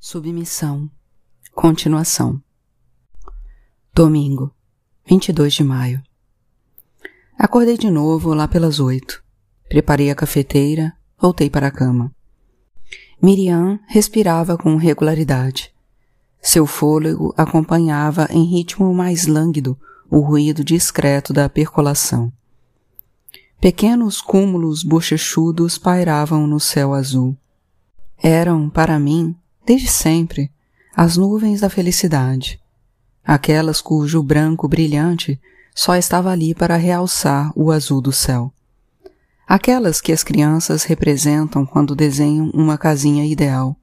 Submissão. Continuação. Domingo, 22 de maio. Acordei de novo lá pelas oito. Preparei a cafeteira, voltei para a cama. Miriam respirava com regularidade. Seu fôlego acompanhava em ritmo mais lânguido o ruído discreto da percolação. Pequenos cúmulos bochechudos pairavam no céu azul. Eram, para mim, desde sempre, as nuvens da felicidade, aquelas cujo branco brilhante só estava ali para realçar o azul do céu. Aquelas que as crianças representam quando desenham uma casinha ideal,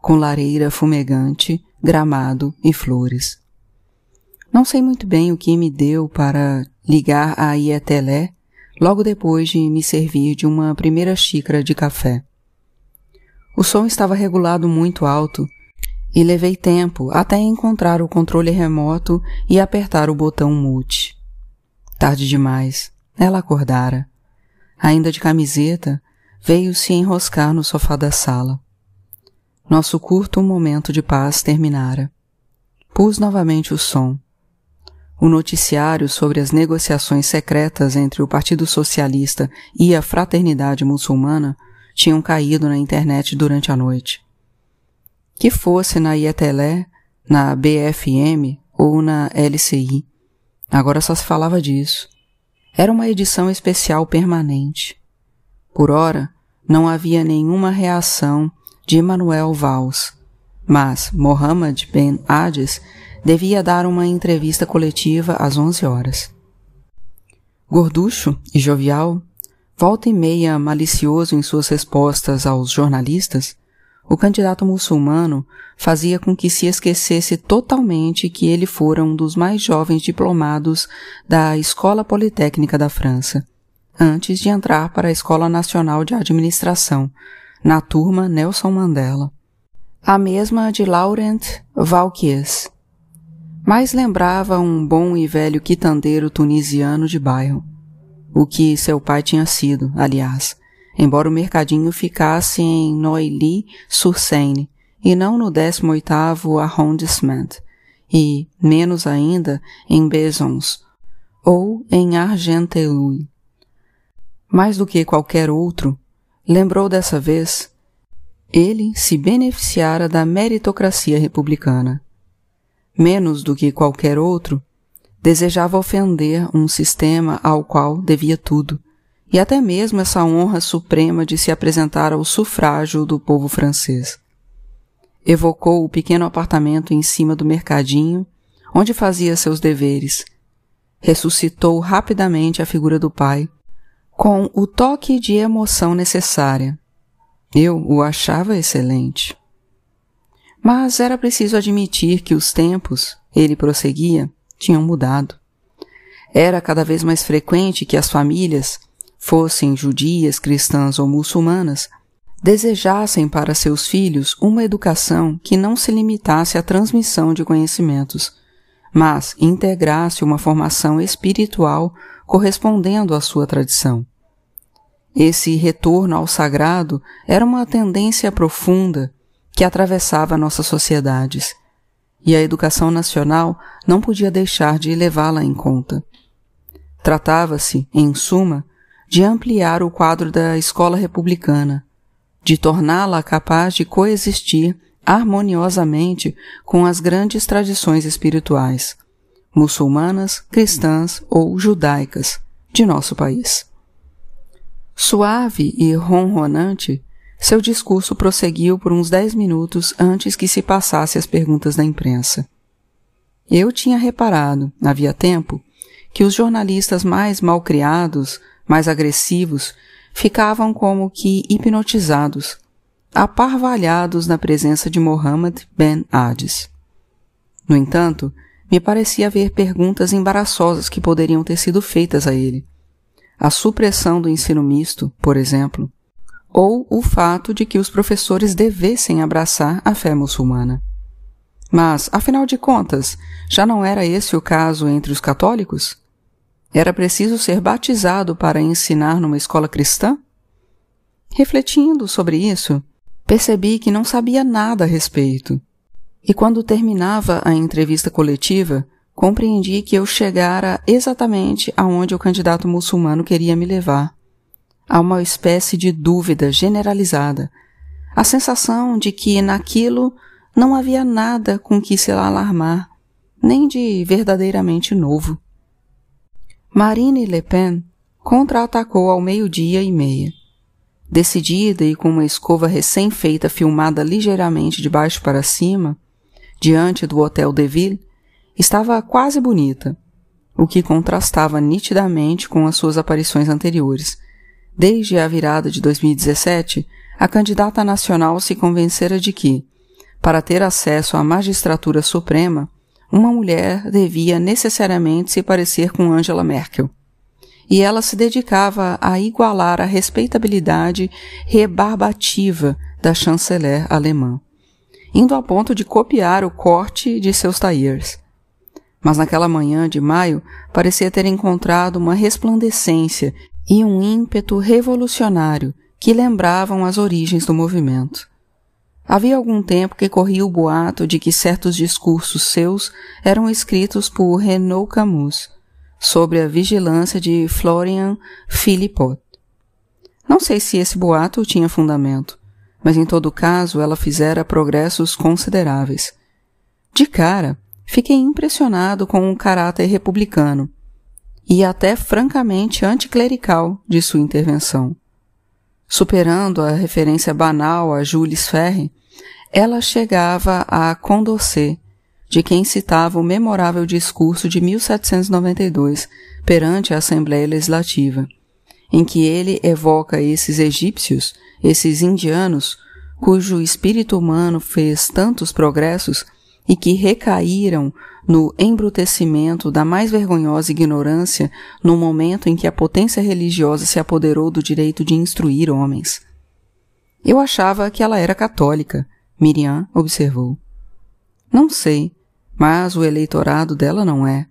com lareira fumegante, gramado e flores. Não sei muito bem o que me deu para ligar a Ietelé logo depois de me servir de uma primeira xícara de café. O som estava regulado muito alto e levei tempo até encontrar o controle remoto e apertar o botão mute. Tarde demais, ela acordara. Ainda de camiseta, veio se enroscar no sofá da sala. Nosso curto momento de paz terminara. Pus novamente o som. O noticiário sobre as negociações secretas entre o Partido Socialista e a Fraternidade Muçulmana tinham caído na internet durante a noite. Que fosse na IETELÉ, na BFM ou na LCI, agora só se falava disso. Era uma edição especial permanente. Por ora, não havia nenhuma reação de Manuel Valls, mas Mohammed Ben Hades devia dar uma entrevista coletiva às onze horas. Gorducho e jovial, volta e meia malicioso em suas respostas aos jornalistas, o candidato muçulmano fazia com que se esquecesse totalmente que ele fora um dos mais jovens diplomados da Escola Politécnica da França, antes de entrar para a Escola Nacional de Administração, na turma Nelson Mandela. A mesma de Laurent Valquies. Mais lembrava um bom e velho quitandeiro tunisiano de bairro o que seu pai tinha sido, aliás, embora o mercadinho ficasse em Neuilly-sur-Seine e não no 18º arrondissement, e, menos ainda, em Besons, ou em Argenteuil. Mais do que qualquer outro, lembrou dessa vez, ele se beneficiara da meritocracia republicana. Menos do que qualquer outro, desejava ofender um sistema ao qual devia tudo, e até mesmo essa honra suprema de se apresentar ao sufrágio do povo francês. Evocou o pequeno apartamento em cima do mercadinho, onde fazia seus deveres. Ressuscitou rapidamente a figura do pai, com o toque de emoção necessária. Eu o achava excelente. Mas era preciso admitir que os tempos, ele prosseguia, tinham mudado. Era cada vez mais frequente que as famílias, fossem judias, cristãs ou muçulmanas, desejassem para seus filhos uma educação que não se limitasse à transmissão de conhecimentos, mas integrasse uma formação espiritual correspondendo à sua tradição. Esse retorno ao sagrado era uma tendência profunda que atravessava nossas sociedades e a educação nacional não podia deixar de levá-la em conta. Tratava-se, em suma, de ampliar o quadro da escola republicana, de torná-la capaz de coexistir harmoniosamente com as grandes tradições espirituais, muçulmanas, cristãs ou judaicas, de nosso país. Suave e ronronante, seu discurso prosseguiu por uns dez minutos antes que se passasse as perguntas da imprensa. Eu tinha reparado, havia tempo, que os jornalistas mais malcriados, mais agressivos, ficavam como que hipnotizados, aparvalhados na presença de Mohammed Ben Hades. No entanto, me parecia haver perguntas embaraçosas que poderiam ter sido feitas a ele. A supressão do ensino misto, por exemplo, ou o fato de que os professores devessem abraçar a fé muçulmana. Mas, afinal de contas, já não era esse o caso entre os católicos? Era preciso ser batizado para ensinar numa escola cristã? Refletindo sobre isso, Percebi que não sabia nada a respeito. E quando terminava a entrevista coletiva, compreendi que eu chegara exatamente aonde o candidato muçulmano queria me levar. A uma espécie de dúvida generalizada. A sensação de que naquilo não havia nada com que se alarmar, nem de verdadeiramente novo. Marine Le Pen contra-atacou ao meio-dia e meia. Decidida e com uma escova recém-feita filmada ligeiramente de baixo para cima, diante do Hotel de Ville, estava quase bonita, o que contrastava nitidamente com as suas aparições anteriores. Desde a virada de 2017, a candidata nacional se convencera de que, para ter acesso à magistratura suprema, uma mulher devia necessariamente se parecer com Angela Merkel e ela se dedicava a igualar a respeitabilidade rebarbativa da chanceler alemã, indo a ponto de copiar o corte de seus tailleurs. Mas naquela manhã de maio parecia ter encontrado uma resplandecência e um ímpeto revolucionário que lembravam as origens do movimento. Havia algum tempo que corria o boato de que certos discursos seus eram escritos por Renaud Camus, sobre a vigilância de Florian Philippot. Não sei se esse boato tinha fundamento, mas em todo caso ela fizera progressos consideráveis. De cara, fiquei impressionado com o caráter republicano e até francamente anticlerical de sua intervenção. Superando a referência banal a Jules Ferre, ela chegava a Condorcet, de quem citava o memorável discurso de 1792 perante a Assembleia Legislativa, em que ele evoca esses egípcios, esses indianos, cujo espírito humano fez tantos progressos e que recaíram no embrutecimento da mais vergonhosa ignorância no momento em que a potência religiosa se apoderou do direito de instruir homens. Eu achava que ela era católica, Miriam observou. Não sei, mas o eleitorado dela não é.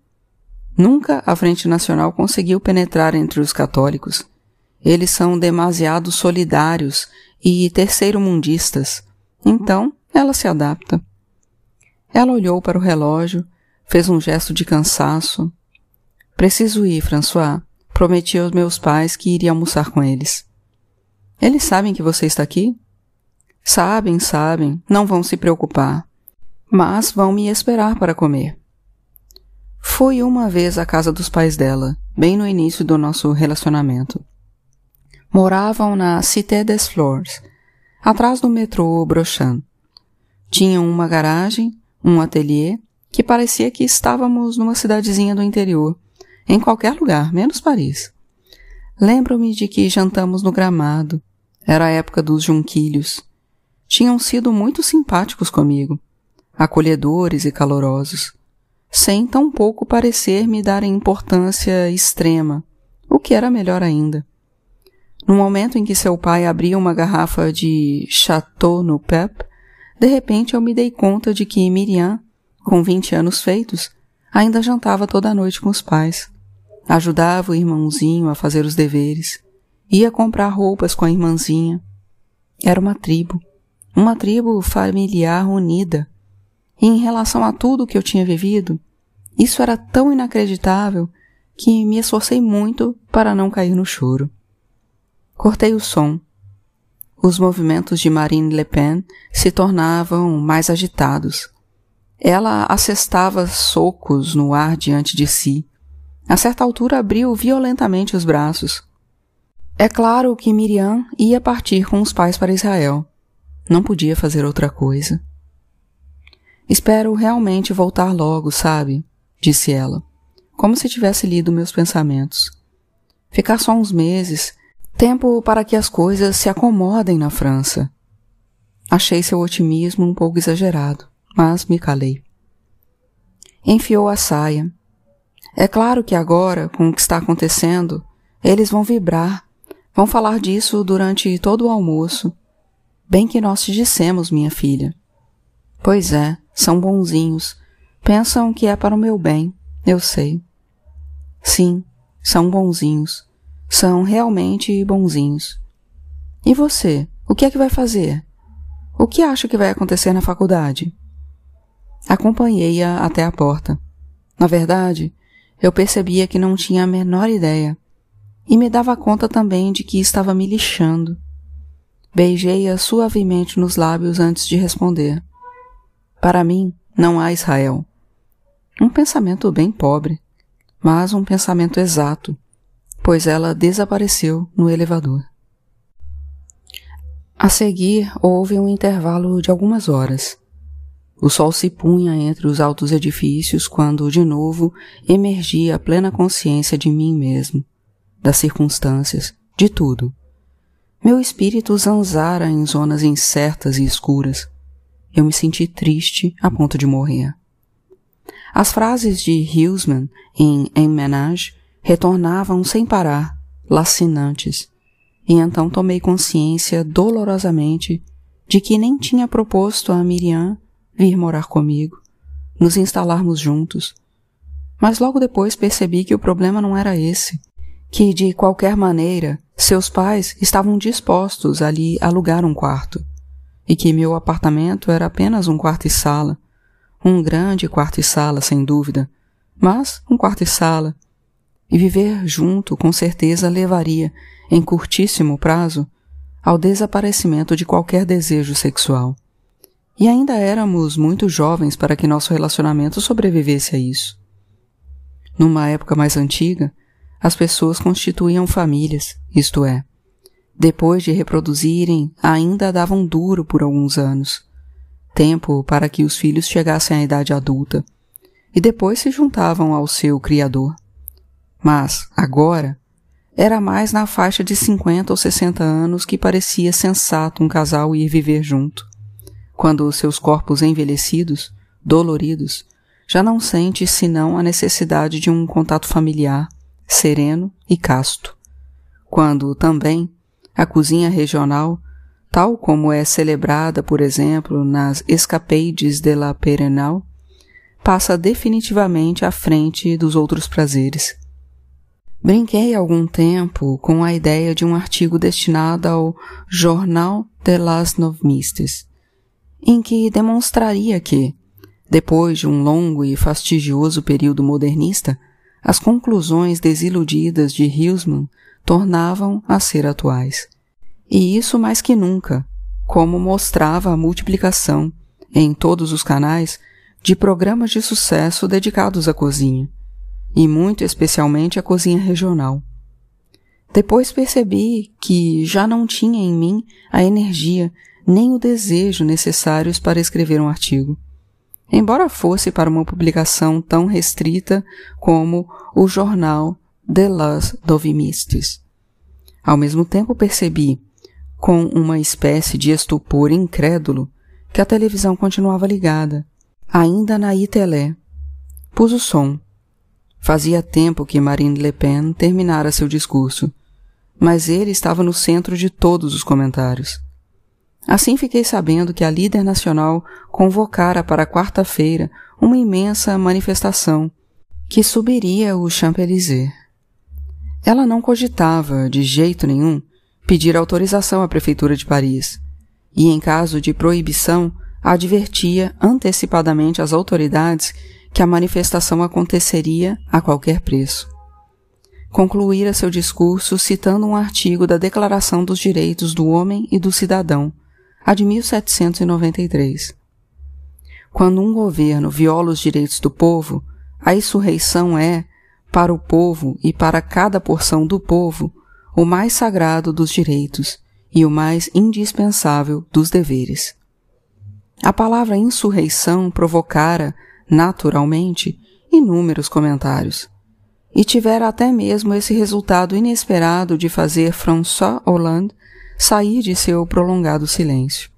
Nunca a Frente Nacional conseguiu penetrar entre os católicos. Eles são demasiado solidários e terceiro-mundistas. Então, ela se adapta. Ela olhou para o relógio, fez um gesto de cansaço. Preciso ir, François. Prometi aos meus pais que iria almoçar com eles. Eles sabem que você está aqui? Sabem, sabem. Não vão se preocupar mas vão me esperar para comer. Fui uma vez à casa dos pais dela, bem no início do nosso relacionamento. Moravam na Cité des Flores, atrás do metrô Brochan. Tinham uma garagem, um ateliê, que parecia que estávamos numa cidadezinha do interior, em qualquer lugar, menos Paris. Lembro-me de que jantamos no gramado. Era a época dos junquilhos. Tinham sido muito simpáticos comigo acolhedores e calorosos, sem tampouco parecer me darem importância extrema, o que era melhor ainda. No momento em que seu pai abria uma garrafa de Chateau no Pep, de repente eu me dei conta de que Miriam, com vinte anos feitos, ainda jantava toda noite com os pais. Ajudava o irmãozinho a fazer os deveres. Ia comprar roupas com a irmãzinha. Era uma tribo. Uma tribo familiar unida, e em relação a tudo que eu tinha vivido, isso era tão inacreditável que me esforcei muito para não cair no choro. Cortei o som. Os movimentos de Marine Le Pen se tornavam mais agitados. Ela assestava socos no ar diante de si. A certa altura abriu violentamente os braços. É claro que Miriam ia partir com os pais para Israel. Não podia fazer outra coisa. Espero realmente voltar logo, sabe? disse ela, como se tivesse lido meus pensamentos. Ficar só uns meses, tempo para que as coisas se acomodem na França. Achei seu otimismo um pouco exagerado, mas me calei. Enfiou a saia. É claro que agora, com o que está acontecendo, eles vão vibrar, vão falar disso durante todo o almoço. Bem que nós te dissemos, minha filha. Pois é, são bonzinhos. Pensam que é para o meu bem, eu sei. Sim, são bonzinhos. São realmente bonzinhos. E você, o que é que vai fazer? O que acha que vai acontecer na faculdade? Acompanhei-a até a porta. Na verdade, eu percebia que não tinha a menor ideia e me dava conta também de que estava me lixando. Beijei-a suavemente nos lábios antes de responder. Para mim, não há Israel. Um pensamento bem pobre, mas um pensamento exato, pois ela desapareceu no elevador. A seguir, houve um intervalo de algumas horas. O sol se punha entre os altos edifícios quando, de novo, emergia a plena consciência de mim mesmo, das circunstâncias, de tudo. Meu espírito zanzara em zonas incertas e escuras. Eu me senti triste a ponto de morrer. As frases de Hughesman em Emmenage retornavam sem parar, lacinantes, e então tomei consciência dolorosamente de que nem tinha proposto a Miriam vir morar comigo, nos instalarmos juntos. Mas logo depois percebi que o problema não era esse, que de qualquer maneira seus pais estavam dispostos a lhe alugar um quarto, e que meu apartamento era apenas um quarto e sala, um grande quarto e sala, sem dúvida, mas um quarto e sala, e viver junto com certeza levaria em curtíssimo prazo, ao desaparecimento de qualquer desejo sexual. E ainda éramos muito jovens para que nosso relacionamento sobrevivesse a isso. Numa época mais antiga, as pessoas constituíam famílias, isto é, depois de reproduzirem, ainda davam duro por alguns anos, tempo para que os filhos chegassem à idade adulta, e depois se juntavam ao seu criador. Mas, agora, era mais na faixa de 50 ou 60 anos que parecia sensato um casal ir viver junto, quando seus corpos envelhecidos, doloridos, já não sente senão a necessidade de um contato familiar, sereno e casto. Quando, também, a cozinha regional, tal como é celebrada, por exemplo, nas Escapades de la Perenal, passa definitivamente à frente dos outros prazeres. Brinquei algum tempo com a ideia de um artigo destinado ao Jornal de las Novistas, em que demonstraria que, depois de um longo e fastidioso período modernista, as conclusões desiludidas de Huysman tornavam a ser atuais. E isso mais que nunca, como mostrava a multiplicação, em todos os canais, de programas de sucesso dedicados à cozinha e muito especialmente a cozinha regional. Depois percebi que já não tinha em mim a energia nem o desejo necessários para escrever um artigo. Embora fosse para uma publicação tão restrita como o jornal De las Dovimistes. Ao mesmo tempo percebi, com uma espécie de estupor incrédulo, que a televisão continuava ligada, ainda na Itelé. Pus o som Fazia tempo que Marine Le Pen terminara seu discurso, mas ele estava no centro de todos os comentários. Assim fiquei sabendo que a líder nacional convocara para quarta-feira uma imensa manifestação que subiria o Champs-Élysées. Ela não cogitava, de jeito nenhum, pedir autorização à Prefeitura de Paris, e em caso de proibição, advertia antecipadamente às autoridades que a manifestação aconteceria a qualquer preço. Concluíra seu discurso citando um artigo da Declaração dos Direitos do Homem e do Cidadão, a de 1793. Quando um governo viola os direitos do povo, a insurreição é, para o povo e para cada porção do povo, o mais sagrado dos direitos e o mais indispensável dos deveres. A palavra insurreição provocara naturalmente, inúmeros comentários. E tivera até mesmo esse resultado inesperado de fazer François Hollande sair de seu prolongado silêncio.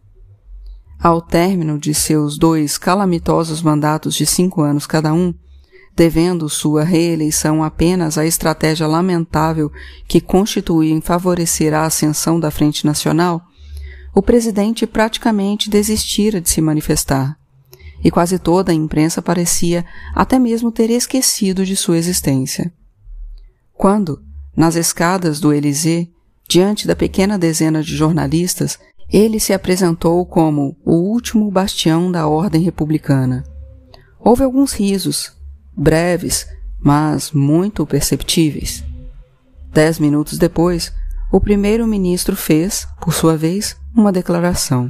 Ao término de seus dois calamitosos mandatos de cinco anos cada um, devendo sua reeleição apenas à estratégia lamentável que constituiu em favorecer a ascensão da Frente Nacional, o presidente praticamente desistira de se manifestar e quase toda a imprensa parecia até mesmo ter esquecido de sua existência. Quando, nas escadas do Élysée, diante da pequena dezena de jornalistas, Ele se apresentou como o último bastião da ordem republicana. Houve alguns risos, breves, mas muito perceptíveis. Dez minutos depois, o primeiro-ministro fez, por sua vez, uma declaração.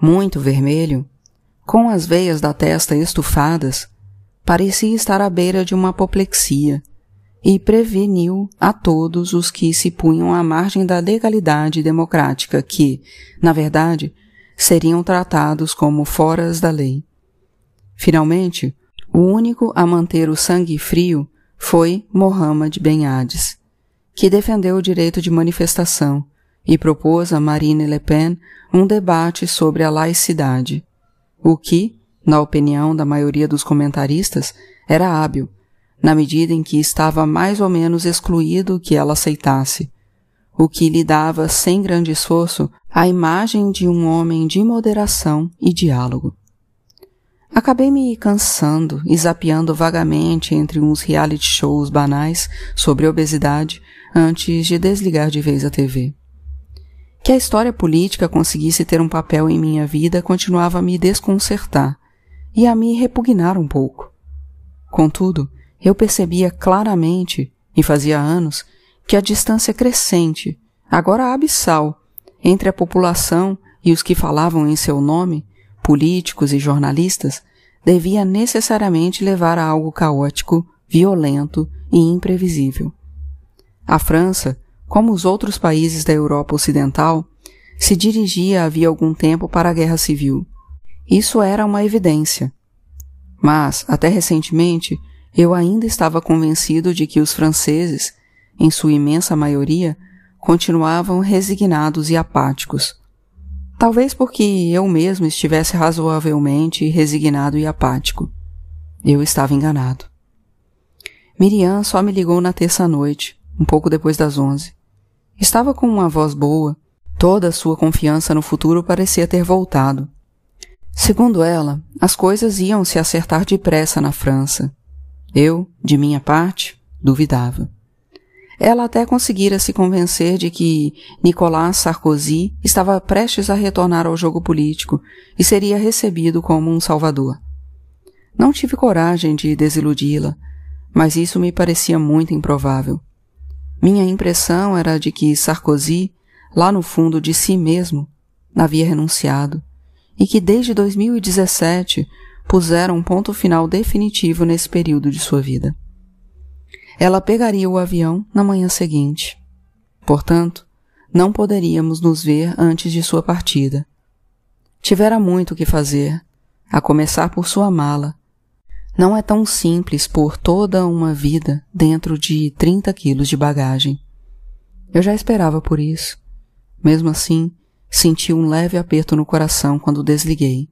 Muito vermelho, com as veias da testa estufadas, parecia estar à beira de uma apoplexia e preveniu a todos os que se punham à margem da legalidade democrática que, na verdade, seriam tratados como foras da lei. Finalmente, o único a manter o sangue frio foi Mohamed Ben Hades, que defendeu o direito de manifestação e propôs a Marine Le Pen um debate sobre a laicidade, o que, na opinião da maioria dos comentaristas, era hábil, na medida em que estava mais ou menos excluído que ela aceitasse, o que lhe dava, sem grande esforço, a imagem de um homem de moderação e diálogo. Acabei me cansando e zapeando vagamente entre uns reality shows banais sobre obesidade antes de desligar de vez a TV. Que a história política conseguisse ter um papel em minha vida continuava a me desconcertar e a me repugnar um pouco. Contudo, eu percebia claramente, e fazia anos, que a distância crescente, agora abissal, entre a população e os que falavam em seu nome, políticos e jornalistas, devia necessariamente levar a algo caótico, violento e imprevisível. A França, como os outros países da Europa Ocidental, se dirigia havia algum tempo para a guerra civil. Isso era uma evidência. Mas, até recentemente, eu ainda estava convencido de que os franceses, em sua imensa maioria, continuavam resignados e apáticos. Talvez porque eu mesmo estivesse razoavelmente resignado e apático. Eu estava enganado. Miriam só me ligou na terça-noite, um pouco depois das onze. Estava com uma voz boa, toda a sua confiança no futuro parecia ter voltado. Segundo ela, as coisas iam se acertar depressa na França. Eu, de minha parte, duvidava. Ela até conseguira se convencer de que Nicolas Sarkozy estava prestes a retornar ao jogo político e seria recebido como um salvador. Não tive coragem de desiludi-la, mas isso me parecia muito improvável. Minha impressão era de que Sarkozy, lá no fundo de si mesmo, havia renunciado e que desde 2017 puseram um ponto final definitivo nesse período de sua vida. Ela pegaria o avião na manhã seguinte. Portanto, não poderíamos nos ver antes de sua partida. Tivera muito o que fazer, a começar por sua mala. Não é tão simples pôr toda uma vida dentro de 30 quilos de bagagem. Eu já esperava por isso. Mesmo assim, senti um leve aperto no coração quando desliguei.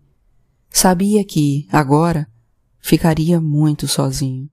Sabia que, agora, ficaria muito sozinho.